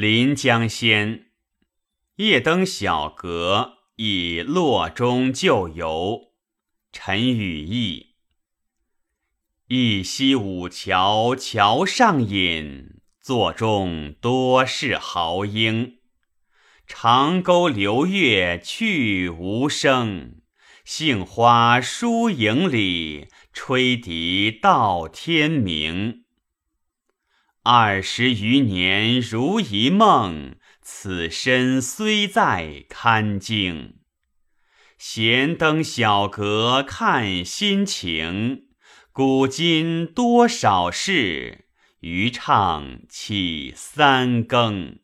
临江仙，夜登小阁，以洛中旧游。陈与义。一溪五桥桥上饮，座中多是豪英。长沟流月去无声，杏花疏影里，吹笛到天明。二十余年如一梦，此身虽在堪惊。闲登小阁看心情，古今多少事，余唱起三更。